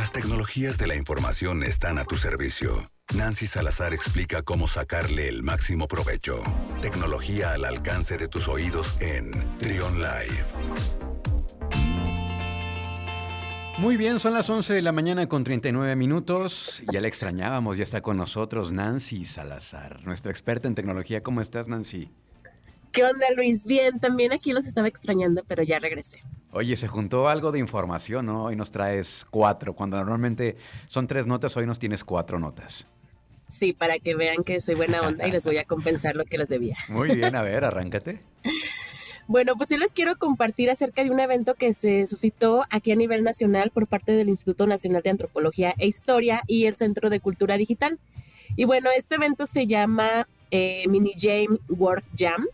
Las tecnologías de la información están a tu servicio. Nancy Salazar explica cómo sacarle el máximo provecho. Tecnología al alcance de tus oídos en Trion Live. Muy bien, son las 11 de la mañana con 39 minutos. Ya la extrañábamos, ya está con nosotros Nancy Salazar, nuestra experta en tecnología. ¿Cómo estás, Nancy? ¿Qué onda, Luis? Bien, también aquí los estaba extrañando, pero ya regresé. Oye, se juntó algo de información, ¿no? Hoy nos traes cuatro, cuando normalmente son tres notas, hoy nos tienes cuatro notas. Sí, para que vean que soy buena onda y les voy a compensar lo que les debía. Muy bien, a ver, arráncate. Bueno, pues yo les quiero compartir acerca de un evento que se suscitó aquí a nivel nacional por parte del Instituto Nacional de Antropología e Historia y el Centro de Cultura Digital. Y bueno, este evento se llama eh, Mini Jam Work Jam,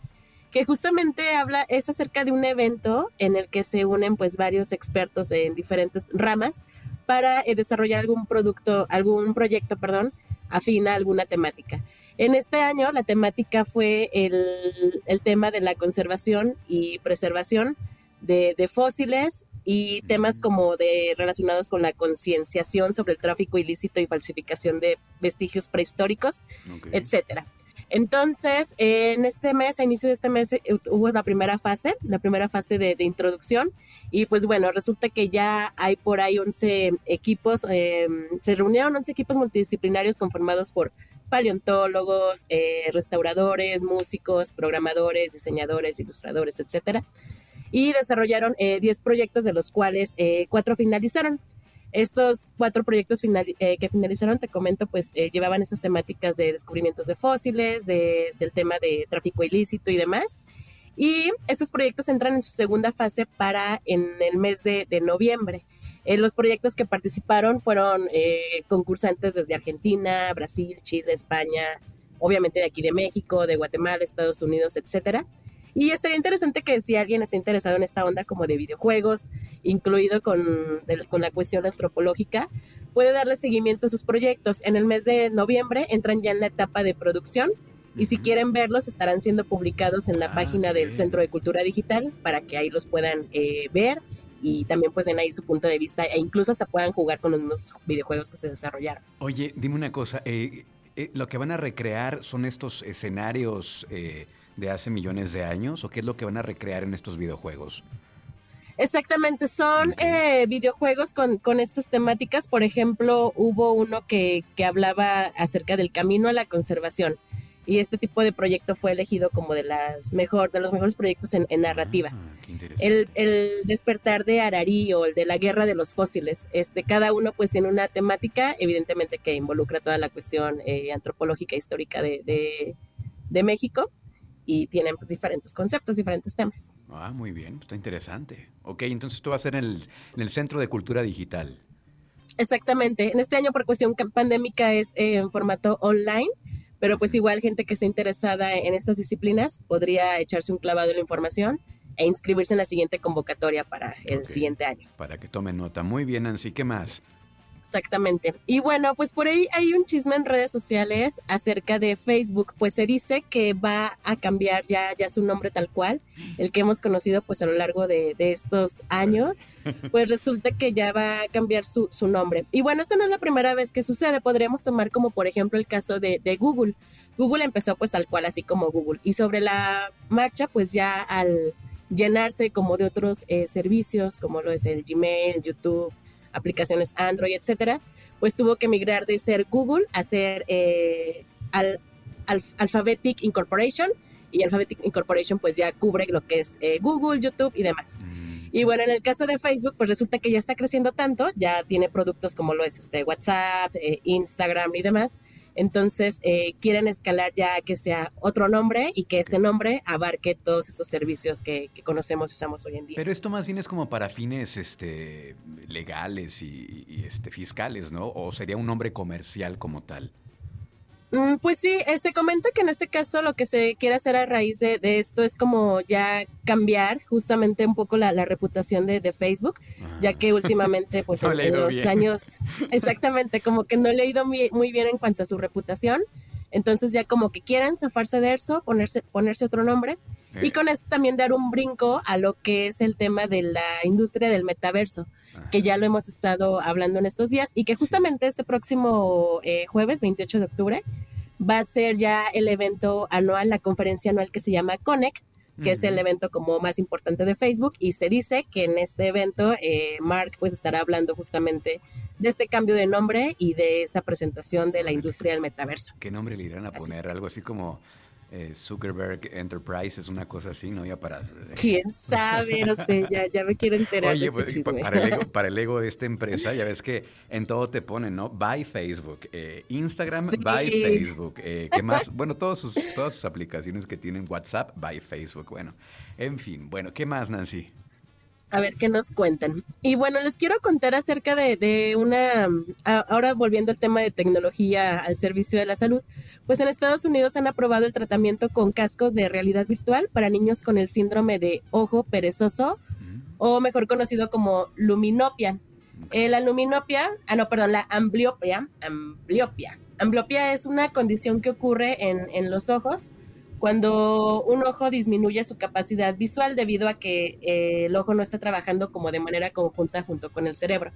que justamente habla, es acerca de un evento en el que se unen pues varios expertos en diferentes ramas para eh, desarrollar algún producto, algún proyecto, perdón, afín a alguna temática. En este año la temática fue el, tema de la conservación y preservación de, fósiles y temas como de relacionados con la concienciación sobre el tráfico ilícito y falsificación de vestigios prehistóricos, etcétera. Entonces, en este mes, a inicio de este mes, eh, hubo la primera fase, la primera fase de, introducción. Y pues bueno, resulta que ya hay por ahí 11 equipos, em, se reunieron 11 equipos multidisciplinarios conformados por paleontólogos, eh, restauradores, músicos, programadores, diseñadores, ilustradores, etcétera. Y desarrollaron 10 eh, proyectos, de los cuales eh, cuatro finalizaron. Estos cuatro proyectos que finalizaron, te comento, pues llevaban esas temáticas de descubrimientos de fósiles, del tema de tráfico ilícito y demás. Y estos proyectos entran en su segunda fase para en el mes de noviembre. Eh, los proyectos que participaron fueron eh, concursantes desde Argentina, Brasil, Chile, España, obviamente de aquí de México, de Guatemala, Estados Unidos, etcétera. Y estaría interesante que si alguien está interesado en esta onda como de videojuegos, incluido con, con la cuestión antropológica, puede darle seguimiento a sus proyectos. En el mes de noviembre entran ya en la etapa de producción y si quieren verlos estarán siendo publicados en la ah, página del Centro de Cultura Digital para que ahí los puedan eh, ver y también pues den ahí su punto de vista e incluso hasta puedan jugar con los mismos videojuegos que se desarrollaron. Oye, dime una cosa, eh, eh, ¿lo que van a recrear son estos escenarios eh, de hace millones de años o qué es lo que van a recrear en estos videojuegos? Exactamente, son videojuegos con, con, estas temáticas. Por ejemplo, hubo uno que, que hablaba acerca del camino a la conservación y este tipo de proyecto fue elegido como de las mejor de los mejores proyectos en, narrativa. Ah, el, el, despertar de Ararí o el de la guerra de los fósiles, este, cada uno pues tiene una temática, evidentemente que involucra toda la cuestión eh, antropológica histórica de, de, México y tienen pues, diferentes conceptos, diferentes temas. Ah, muy bien, pues, está interesante. Ok, entonces esto va a ser en el, en el Centro de Cultura Digital. Exactamente, en este año por cuestión pandémica es eh, en formato online pero pues igual gente que esté interesada en estas disciplinas podría echarse un clavado en la información e inscribirse en la siguiente convocatoria para el siguiente año. Para que tomen nota. Muy bien, Nancy, ¿qué más? Exactamente. Y bueno, pues por ahí hay un chisme en redes sociales acerca de Facebook, pues se dice que va a cambiar ya, ya su nombre tal cual, el que hemos conocido pues a lo largo de, estos años, pues resulta que ya va a cambiar su, nombre. Y bueno, esta no es la primera vez que sucede, podríamos tomar como por ejemplo el caso de, Google. Google empezó pues tal cual así como Google y sobre la marcha pues ya al llenarse como de otros eh, servicios como lo es el Gmail, YouTube, aplicaciones Android, etcétera, pues tuvo que migrar de ser Google a ser eh, al, Alphabetic Incorporation y Alphabetic Incorporation pues ya cubre lo que es eh, Google, YouTube y demás. Mm. Y bueno, en el caso de Facebook, pues resulta que ya está creciendo tanto, ya tiene productos como lo es este WhatsApp, eh, Instagram y demás, entonces, eh, quieren escalar ya que sea otro nombre y que ese nombre abarque todos estos servicios que, conocemos y usamos hoy en día. Pero esto más bien es como para fines este, legales y, este, fiscales, ¿no? ¿O sería un nombre comercial como tal? Mm, pues sí, se este, comenta que en este caso lo que se quiere hacer a raíz de, esto es como ya cambiar justamente un poco la, reputación de, Facebook, ya que últimamente pues en, los años, exactamente, como que no le ha ido muy, bien en cuanto a su reputación, entonces ya como que quieran zafarse de eso, ponerse, ponerse otro nombre, y con eso también dar un brinco a lo que es el tema de la industria del metaverso. que ya lo hemos estado hablando en estos días y que justamente este próximo eh, jueves, 28 de octubre, va a ser ya el evento anual, la conferencia anual que se llama Connect, que es el evento como más importante de Facebook y se dice que en este evento eh, Mark pues estará hablando justamente de este cambio de nombre y de esta presentación de la industria del metaverso. ¿Qué nombre le irán a poner? Algo así como eh, Zuckerberg Enterprises, una cosa así, ¿no? Ya para... ¿Quién sabe? No sé, ya, ya me quiero enterar. Oye, este pues, para, el ego, para, el ego, de esta empresa, ya ves que en todo te ponen, ¿no? Buy Facebook, eh, Instagram, buy Facebook, eh, ¿qué más? Bueno, todos sus, todas sus aplicaciones que tienen WhatsApp, buy Facebook, bueno, en fin, bueno, ¿qué más, Nancy? A ver qué nos cuentan. Y bueno, les quiero contar acerca de, una, ahora volviendo al tema de tecnología al servicio de la salud, pues en Estados Unidos han aprobado el tratamiento con cascos de realidad virtual para niños con el síndrome de ojo perezoso, mm. o mejor conocido como luminopia. Eh, la luminopia, ah no, perdón, la ambliopia, ambliopia. Ambliopia es una condición que ocurre en, en los ojos cuando un ojo disminuye su capacidad visual debido a que eh, el ojo no está trabajando como de manera conjunta junto con el cerebro.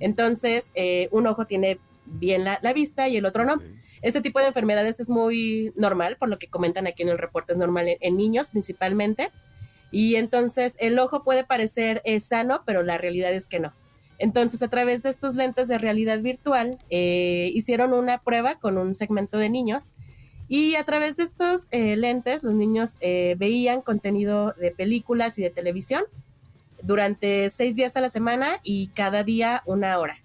Entonces, eh, un ojo tiene bien la, vista y el otro no. Este tipo de enfermedades es muy normal, por lo que comentan aquí en el reporte, es normal en, niños principalmente. Y entonces el ojo puede parecer eh, sano, pero la realidad es que no. Entonces, a través de estos lentes de realidad virtual, hicieron una prueba con un segmento de niños y a través de estos eh, lentes, los niños eh, veían contenido de películas y de televisión durante seis días a la semana y cada día una hora.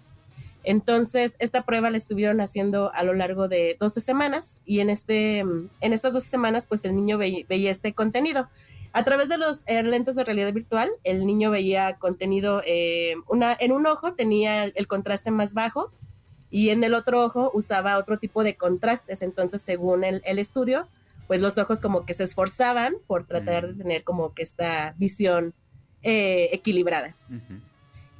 Entonces, esta prueba la estuvieron haciendo a lo largo de 12 semanas y en, este, en estas 12 semanas, pues el niño veía este contenido. A través de los eh, lentes de realidad virtual, el niño veía contenido, una, en un ojo tenía el contraste más bajo y en el otro ojo usaba otro tipo de contrastes. Entonces, según el, estudio, pues los ojos como que se esforzaban por tratar de mm. tener como que esta visión eh, equilibrada.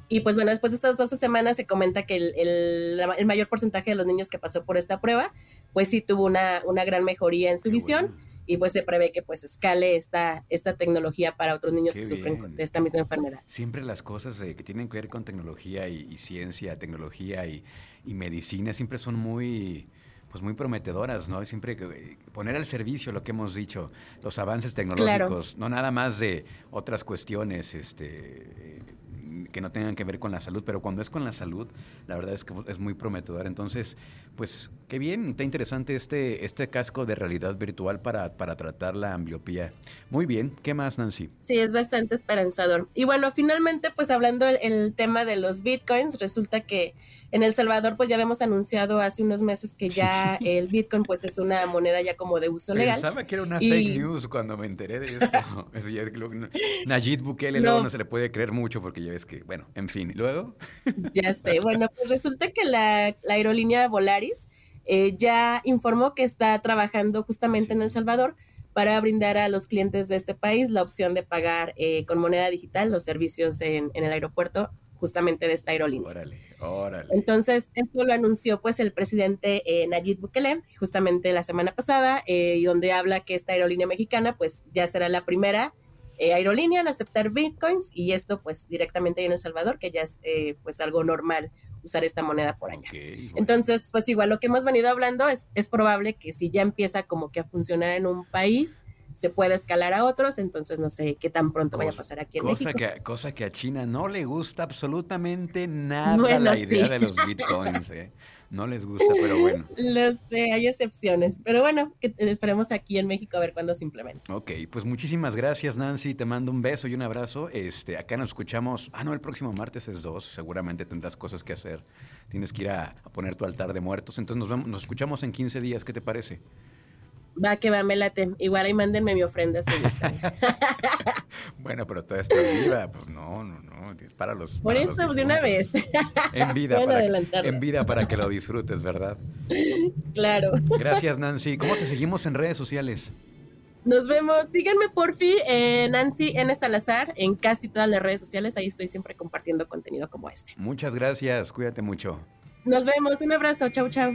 Y pues bueno, después de estas 12 semanas se comenta que el, mayor porcentaje de los niños que pasó por esta prueba, pues sí tuvo una, una gran mejoría en su visión. Y pues se prevé que pues escale esta, esta tecnología para otros niños que sufren de esta misma enfermedad. Siempre las cosas eh, que tienen que ver con tecnología y ciencia, tecnología y, y medicina siempre son muy pues muy prometedoras, ¿no? Siempre eh, poner al servicio lo que hemos dicho, los avances tecnológicos, no nada más de otras cuestiones, este que no tengan que ver con la salud, pero cuando es con la salud, la verdad es que es muy prometedor. Entonces, pues qué bien, está interesante este, este casco de realidad virtual para, para tratar la ambliopía. Muy bien, ¿qué más, Nancy? Sí, es bastante esperanzador. Y bueno, finalmente, pues hablando el, tema de los bitcoins, resulta que en El Salvador, pues ya habíamos anunciado hace unos meses que ya el bitcoin, pues es una moneda ya como de uso legal. Pensaba que era una fake news cuando me enteré de esto. Nayib Bukele luego no se le puede creer mucho porque ya ves que, bueno, en fin, luego. Ya sé, bueno, pues resulta que la, aerolínea Volaris eh, ya informó que está trabajando justamente en El Salvador para brindar a los clientes de este país la opción de pagar eh, con moneda digital los servicios en, el aeropuerto justamente de esta aerolínea. Órale, órale. Entonces, esto lo anunció pues el presidente eh, Nayib Bukele justamente la semana pasada, y donde habla que esta aerolínea mexicana pues ya será la primera eh, aerolínea aceptar bitcoins y esto pues directamente en El Salvador, que ya es eh, pues algo normal usar esta moneda por allá. Entonces, pues igual lo que hemos venido hablando es, es probable que si ya empieza como que a funcionar en un país, se pueda escalar a otros, entonces no sé qué tan pronto vaya a pasar aquí en cosa México. Que, cosa que a China no le gusta absolutamente nada la idea de los bitcoins. ¿eh? no les gusta, pero bueno. Lo sé, hay excepciones, pero bueno, que esperemos aquí en México a ver cuándo se implementa. Ok, pues muchísimas gracias Nancy, te mando un beso y un abrazo. Este, acá nos escuchamos, ah no, el próximo martes es dos, seguramente tendrás cosas que hacer, tienes que ir a, poner tu altar de muertos, entonces nos, nos escuchamos en 15 días, ¿qué te parece? Va, que va, me late. Igual ahí mándenme mi ofrenda si bueno, pero toda esta viva, pues no, no, no, es para los... Por eso, de una vez. en vida, para que, en vida para que lo disfrutes, ¿verdad? Claro. Gracias, Nancy. ¿Cómo te seguimos en redes sociales? Nos vemos. Síganme porfi en Nancy N. Salazar en casi todas las redes sociales. Ahí estoy siempre compartiendo contenido como este. Muchas gracias. Cuídate mucho. Nos vemos. Un abrazo. Chau, chau.